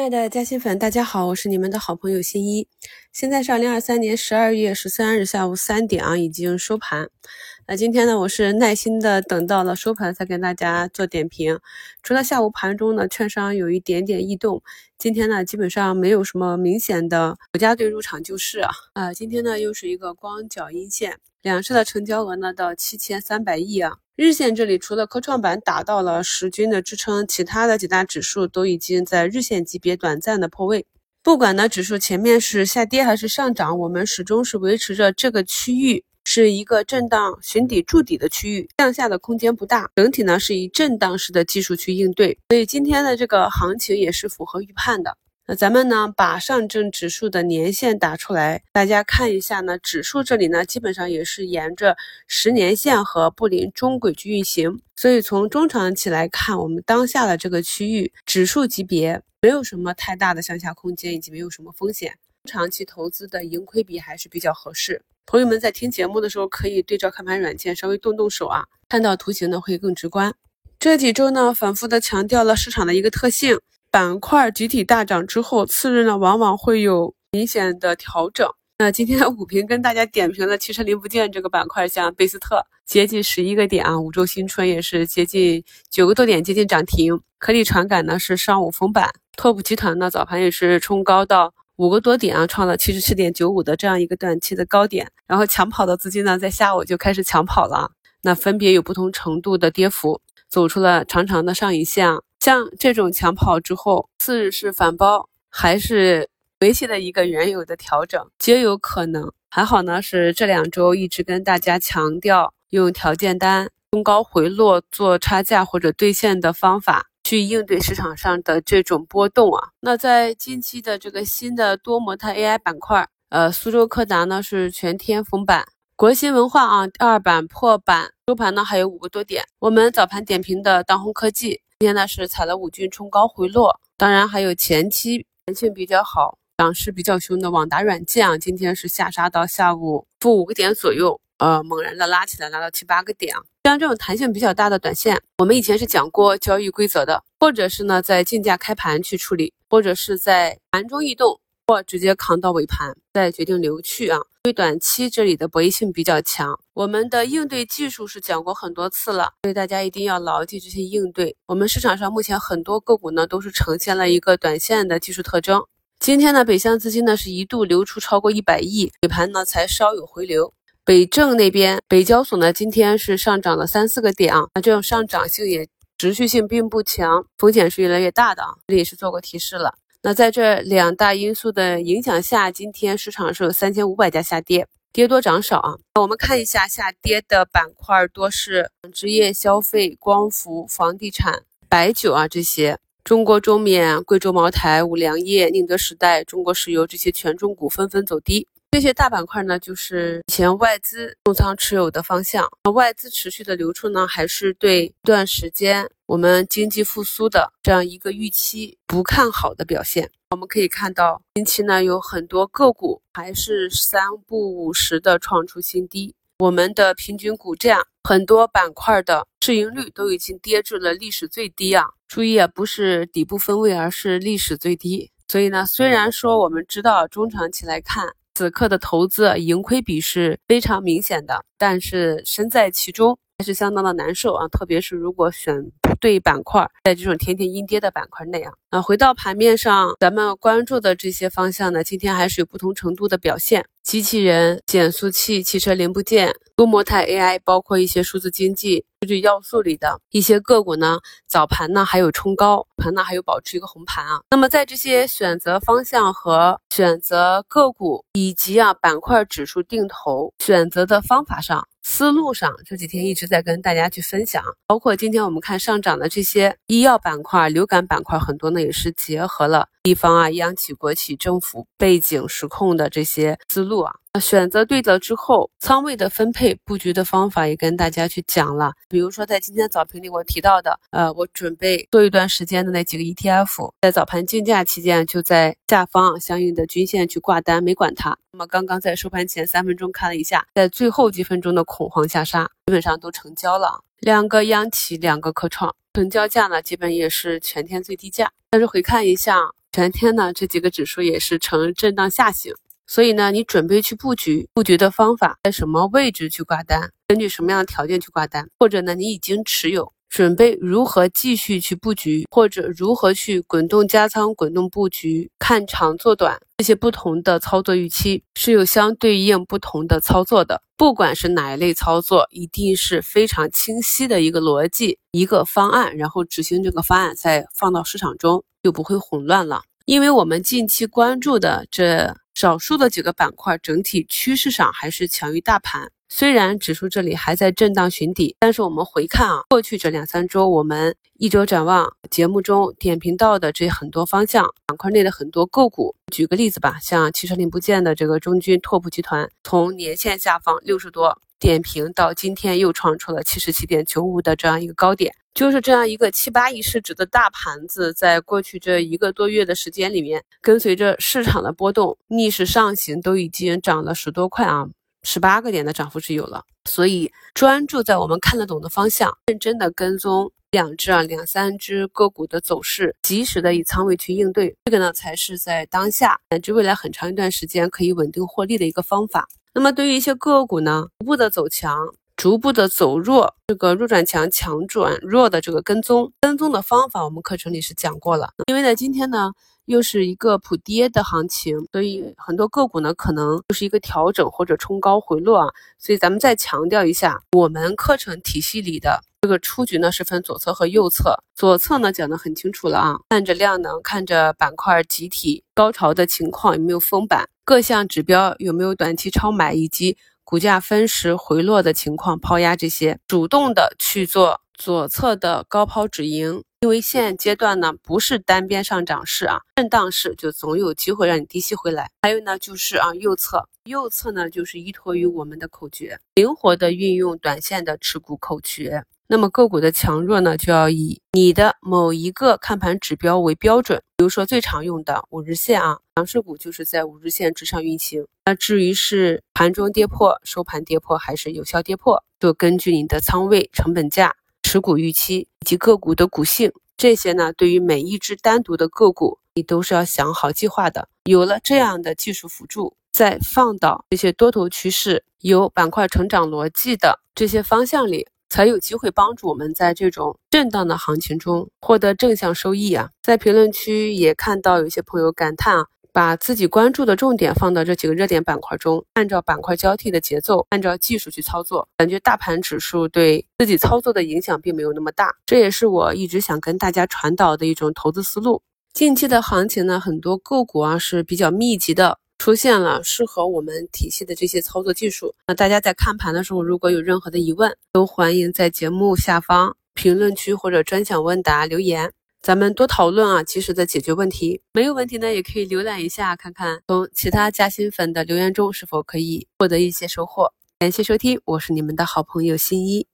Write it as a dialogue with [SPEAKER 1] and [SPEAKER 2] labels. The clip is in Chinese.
[SPEAKER 1] 亲爱的嘉兴粉，大家好，我是你们的好朋友新一。现在是二零二三年十二月十三日下午三点啊，已经收盘。那今天呢，我是耐心的等到了收盘才跟大家做点评。除了下午盘中呢，券商有一点点异动，今天呢，基本上没有什么明显的国家队入场救市啊。啊，今天呢，又是一个光脚阴线，两市的成交额呢到七千三百亿啊。日线这里除了科创板达到了十均的支撑，其他的几大指数都已经在日线级别短暂的破位。不管呢指数前面是下跌还是上涨，我们始终是维持着这个区域是一个震荡寻底筑底的区域，向下的空间不大。整体呢是以震荡式的技术去应对，所以今天的这个行情也是符合预判的。那咱们呢，把上证指数的年线打出来，大家看一下呢，指数这里呢，基本上也是沿着十年线和布林中轨去运行，所以从中长期来看，我们当下的这个区域指数级别没有什么太大的向下空间，以及没有什么风险，长期投资的盈亏比还是比较合适。朋友们在听节目的时候，可以对照看盘软件稍微动动手啊，看到图形呢会更直观。这几周呢，反复的强调了市场的一个特性。板块集体大涨之后，次日呢往往会有明显的调整。那今天的股评跟大家点评的汽车零部件这个板块，像贝斯特接近十一个点啊，五洲新春也是接近九个多点，接近涨停。科力传感呢是上午封板，拓普集团呢早盘也是冲高到五个多点啊，创了七十七点九五的这样一个短期的高点。然后抢跑的资金呢在下午就开始抢跑了，那分别有不同程度的跌幅，走出了长长的上影线啊。像这种抢跑之后，次日是反包还是维系的一个原有的调整，皆有可能。还好呢，是这两周一直跟大家强调用条件单中高回落做差价或者兑现的方法去应对市场上的这种波动啊。那在近期的这个新的多模态 AI 板块，呃，苏州柯达呢是全天封板，国新文化啊第二板破板，收盘呢还有五个多点。我们早盘点评的当红科技。今天呢是踩了五均冲高回落，当然还有前期弹性比较好、涨势比较凶的网达软件啊，今天是下杀到下午负五个点左右，呃，猛然的拉起来，拉到七八个点啊。像这种弹性比较大的短线，我们以前是讲过交易规则的，或者是呢在竞价开盘去处理，或者是在盘中异动。或直接扛到尾盘，再决定留去啊。因为短期这里的博弈性比较强，我们的应对技术是讲过很多次了，所以大家一定要牢记这些应对。我们市场上目前很多个股呢都是呈现了一个短线的技术特征。今天呢，北向资金呢是一度流出超过一百亿，尾盘呢才稍有回流。北证那边，北交所呢今天是上涨了三四个点啊，那这种上涨性也持续性并不强，风险是越来越大的啊。这里也是做过提示了。那在这两大因素的影响下，今天市场是有三千五百家下跌，跌多涨少啊。我们看一下下跌的板块多是职业消费、光伏、房地产、白酒啊这些。中国中免、贵州茅台、五粮液、宁德时代、中国石油这些权重股纷纷走低。这些大板块呢，就是以前外资重仓持有的方向。外资持续的流出呢，还是对一段时间我们经济复苏的这样一个预期不看好的表现。我们可以看到，近期呢有很多个股还是三不五十的创出新低。我们的平均股价，很多板块的市盈率都已经跌至了历史最低啊！注意啊，不是底部分位，而是历史最低。所以呢，虽然说我们知道中长期来看，此刻的投资盈亏比是非常明显的，但是身在其中还是相当的难受啊！特别是如果选不对板块，在这种天天阴跌的板块内啊，啊，回到盘面上，咱们关注的这些方向呢，今天还是有不同程度的表现。机器人、减速器、汽车零部件、多模态 AI，包括一些数字经济、数据要素里的一些个股呢，早盘呢还有冲高，盘呢还有保持一个红盘啊。那么在这些选择方向和选择个股以及啊板块指数定投选择的方法上。思路上这几天一直在跟大家去分享，包括今天我们看上涨的这些医药板块、流感板块，很多呢也是结合了地方啊、央企、国企、政府背景实控的这些思路啊。选择对了之后，仓位的分配布局的方法也跟大家去讲了。比如说在今天早评里我提到的，呃，我准备做一段时间的那几个 ETF，在早盘竞价期间就在下方相应的均线去挂单，没管它。那么刚刚在收盘前三分钟看了一下，在最后几分钟的恐慌下杀，基本上都成交了。两个央企，两个科创，成交价呢基本也是全天最低价。但是回看一下全天呢这几个指数也是呈震荡下行。所以呢，你准备去布局，布局的方法在什么位置去挂单，根据什么样的条件去挂单，或者呢，你已经持有，准备如何继续去布局，或者如何去滚动加仓、滚动布局，看长做短，这些不同的操作预期是有相对应不同的操作的。不管是哪一类操作，一定是非常清晰的一个逻辑、一个方案，然后执行这个方案，再放到市场中就不会混乱了。因为我们近期关注的这。少数的几个板块整体趋势上还是强于大盘，虽然指数这里还在震荡寻底，但是我们回看啊，过去这两三周我们一周展望节目中点评到的这很多方向板块内的很多个股，举个例子吧，像汽车零部件的这个中军拓普集团，从年线下方六十多。点评到今天又创出了七十七点九五的这样一个高点，就是这样一个七八亿市值的大盘子，在过去这一个多月的时间里面，跟随着市场的波动逆势上行，都已经涨了十多块啊，十八个点的涨幅是有了。所以专注在我们看得懂的方向，认真的跟踪两只啊两三只个股的走势，及时的以仓位去应对，这个呢才是在当下乃至未来很长一段时间可以稳定获利的一个方法。那么对于一些个股呢，逐步的走强，逐步的走弱，这个弱转强、强转弱的这个跟踪，跟踪的方法，我们课程里是讲过了。因为呢，今天呢又是一个普跌的行情，所以很多个股呢可能就是一个调整或者冲高回落啊。所以咱们再强调一下，我们课程体系里的。这个出局呢是分左侧和右侧，左侧呢讲得很清楚了啊，看着量能，看着板块集体高潮的情况有没有封板，各项指标有没有短期超买，以及股价分时回落的情况，抛压这些，主动的去做左侧的高抛止盈。因为现阶段呢不是单边上涨市啊，震荡市就总有机会让你低吸回来。还有呢就是啊右侧，右侧呢就是依托于我们的口诀，灵活的运用短线的持股口诀。那么个股的强弱呢，就要以你的某一个看盘指标为标准。比如说最常用的五日线啊，强势股就是在五日线之上运行。那至于是盘中跌破、收盘跌破还是有效跌破，就根据你的仓位、成本价。持股预期以及个股的股性，这些呢，对于每一只单独的个股，你都是要想好计划的。有了这样的技术辅助，再放到这些多头趋势、有板块成长逻辑的这些方向里，才有机会帮助我们在这种震荡的行情中获得正向收益啊！在评论区也看到有些朋友感叹啊。把自己关注的重点放到这几个热点板块中，按照板块交替的节奏，按照技术去操作，感觉大盘指数对自己操作的影响并没有那么大。这也是我一直想跟大家传导的一种投资思路。近期的行情呢，很多个股啊是比较密集的，出现了适合我们体系的这些操作技术。那大家在看盘的时候，如果有任何的疑问，都欢迎在节目下方评论区或者专享问答留言。咱们多讨论啊，及时的解决问题。没有问题呢，也可以浏览一下，看看从其他加新粉的留言中是否可以获得一些收获。感谢收听，我是你们的好朋友新一。